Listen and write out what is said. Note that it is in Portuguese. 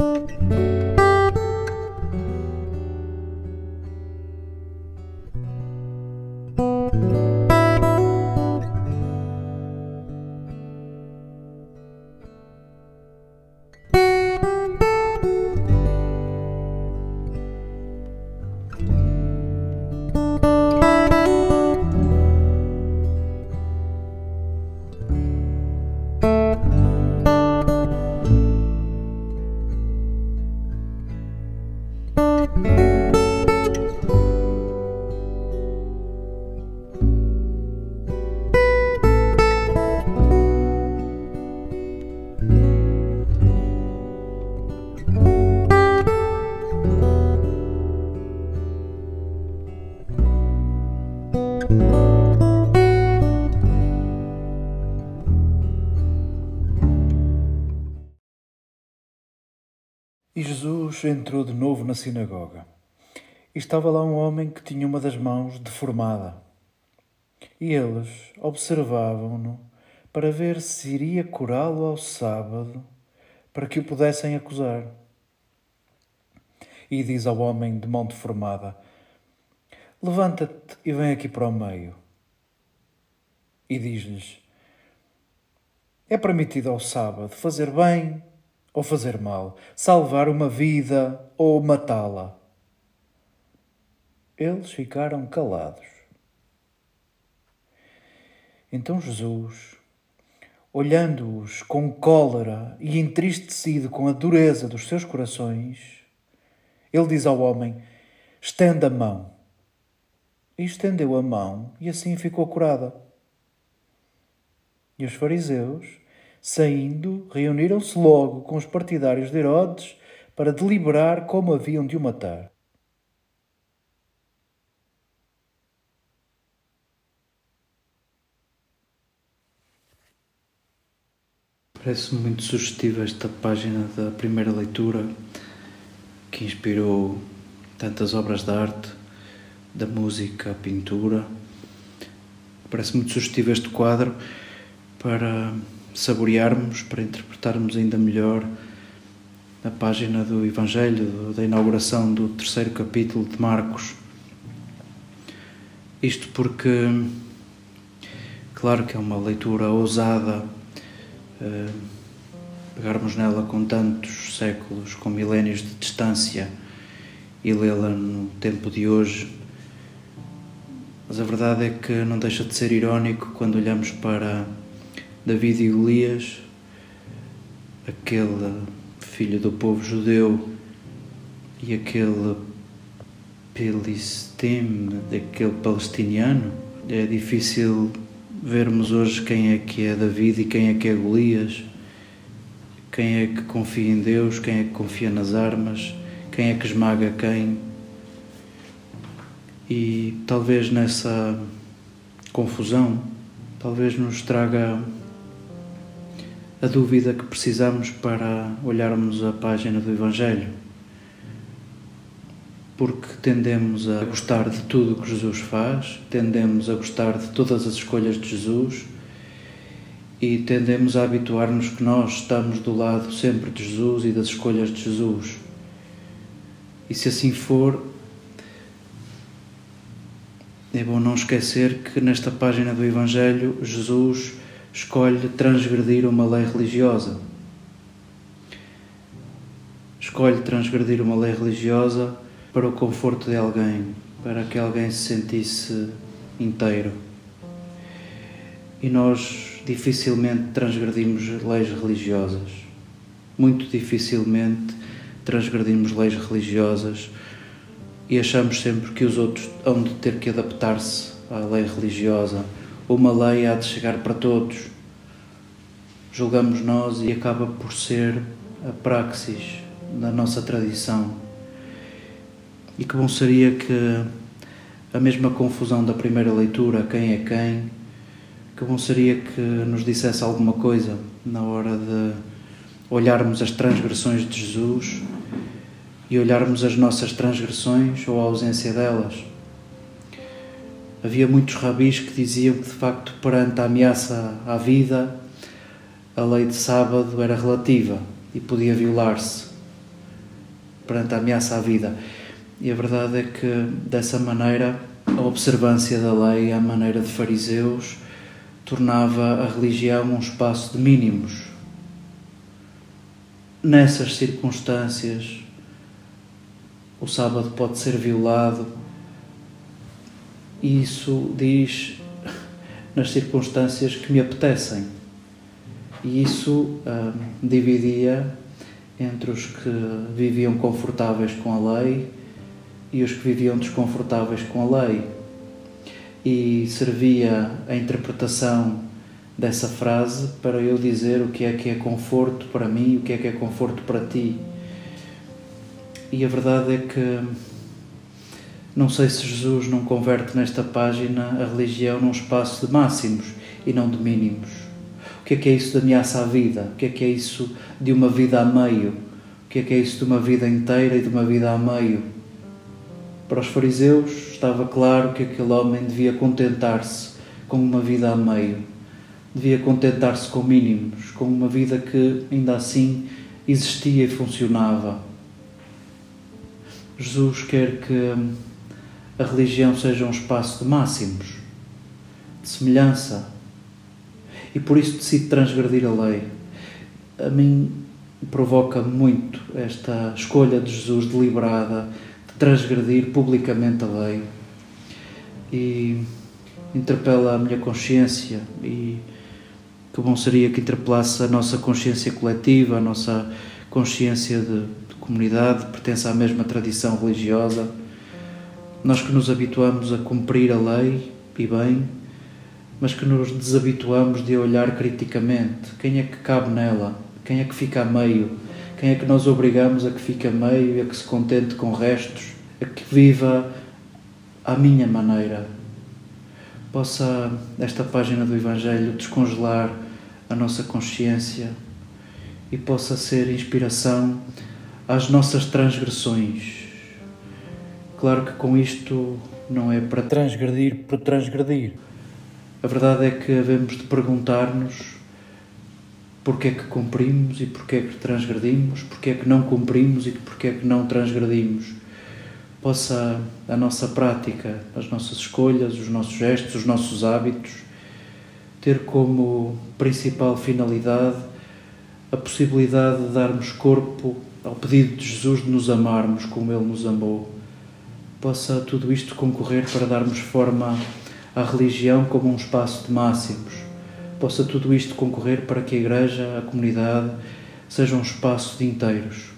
Música E Jesus entrou de novo na sinagoga. Estava lá um homem que tinha uma das mãos deformada. E eles observavam-no para ver se iria curá-lo ao sábado, para que o pudessem acusar. E diz ao homem de mão deformada: Levanta-te e vem aqui para o meio. E diz-lhes: É permitido ao sábado fazer bem ou fazer mal, salvar uma vida ou matá-la. Eles ficaram calados. Então Jesus, olhando-os com cólera e entristecido com a dureza dos seus corações, ele diz ao homem: Estenda a mão. E estendeu a mão e assim ficou curada. E os fariseus Saindo, reuniram-se logo com os partidários de Herodes para deliberar como haviam de o matar. Parece-me muito sugestiva esta página da primeira leitura que inspirou tantas obras de arte, da música, a pintura. Parece muito sugestivo este quadro para saborearmos, para interpretarmos ainda melhor a página do Evangelho, da inauguração do terceiro capítulo de Marcos. Isto porque, claro que é uma leitura ousada, pegarmos nela com tantos séculos, com milénios de distância e lê-la no tempo de hoje. Mas a verdade é que não deixa de ser irónico quando olhamos para David e Golias, aquele filho do povo judeu e aquele Pelistime, daquele palestiniano, é difícil vermos hoje quem é que é David e quem é que é Golias, quem é que confia em Deus, quem é que confia nas armas, quem é que esmaga quem. E talvez nessa confusão, talvez nos traga a dúvida que precisamos para olharmos a página do Evangelho. Porque tendemos a gostar de tudo o que Jesus faz, tendemos a gostar de todas as escolhas de Jesus e tendemos a habituar-nos que nós estamos do lado sempre de Jesus e das escolhas de Jesus. E se assim for, é bom não esquecer que nesta página do Evangelho Jesus escolhe transgredir uma lei religiosa. Escolhe transgredir uma lei religiosa para o conforto de alguém, para que alguém se sentisse inteiro. E nós dificilmente transgredimos leis religiosas. Muito dificilmente transgredimos leis religiosas e achamos sempre que os outros hão de ter que adaptar-se à lei religiosa uma lei há de chegar para todos. Julgamos nós e acaba por ser a praxis da nossa tradição. E que bom seria que a mesma confusão da primeira leitura, quem é quem, que bom seria que nos dissesse alguma coisa na hora de olharmos as transgressões de Jesus e olharmos as nossas transgressões ou a ausência delas havia muitos rabis que diziam que, de facto, perante a ameaça à vida, a lei de sábado era relativa e podia violar-se perante a ameaça à vida. E a verdade é que, dessa maneira, a observância da lei à maneira de fariseus tornava a religião um espaço de mínimos. Nessas circunstâncias, o sábado pode ser violado isso diz nas circunstâncias que me apetecem. E isso hum, dividia entre os que viviam confortáveis com a lei e os que viviam desconfortáveis com a lei. E servia a interpretação dessa frase para eu dizer o que é que é conforto para mim e o que é que é conforto para ti. E a verdade é que não sei se Jesus não converte nesta página a religião num espaço de máximos e não de mínimos. O que é que é isso de ameaça à vida? O que é que é isso de uma vida a meio? que é que é isso de uma vida inteira e de uma vida a meio? Para os fariseus estava claro que aquele homem devia contentar-se com uma vida a meio, devia contentar-se com mínimos, com uma vida que ainda assim existia e funcionava. Jesus quer que a religião seja um espaço de máximos, de semelhança, e por isso decide transgredir a lei. A mim provoca muito esta escolha de Jesus deliberada de transgredir publicamente a lei e interpela a minha consciência e que bom seria que interpelasse a nossa consciência coletiva, a nossa consciência de, de comunidade, pertence à mesma tradição religiosa. Nós que nos habituamos a cumprir a lei e bem, mas que nos desabituamos de olhar criticamente quem é que cabe nela quem é que fica a meio? Quem é que nós obrigamos a que fique a meio a que se contente com restos? A que viva à minha maneira? Possa esta página do Evangelho descongelar a nossa consciência e possa ser inspiração às nossas transgressões. Claro que com isto não é para transgredir por transgredir. A verdade é que havemos de perguntar-nos porque é que cumprimos e porque é que transgredimos, porque é que não cumprimos e porque é que não transgredimos. Possa a nossa prática, as nossas escolhas, os nossos gestos, os nossos hábitos ter como principal finalidade a possibilidade de darmos corpo ao pedido de Jesus de nos amarmos como Ele nos amou. Possa tudo isto concorrer para darmos forma à religião como um espaço de máximos possa tudo isto concorrer para que a Igreja, a comunidade, seja um espaço de inteiros,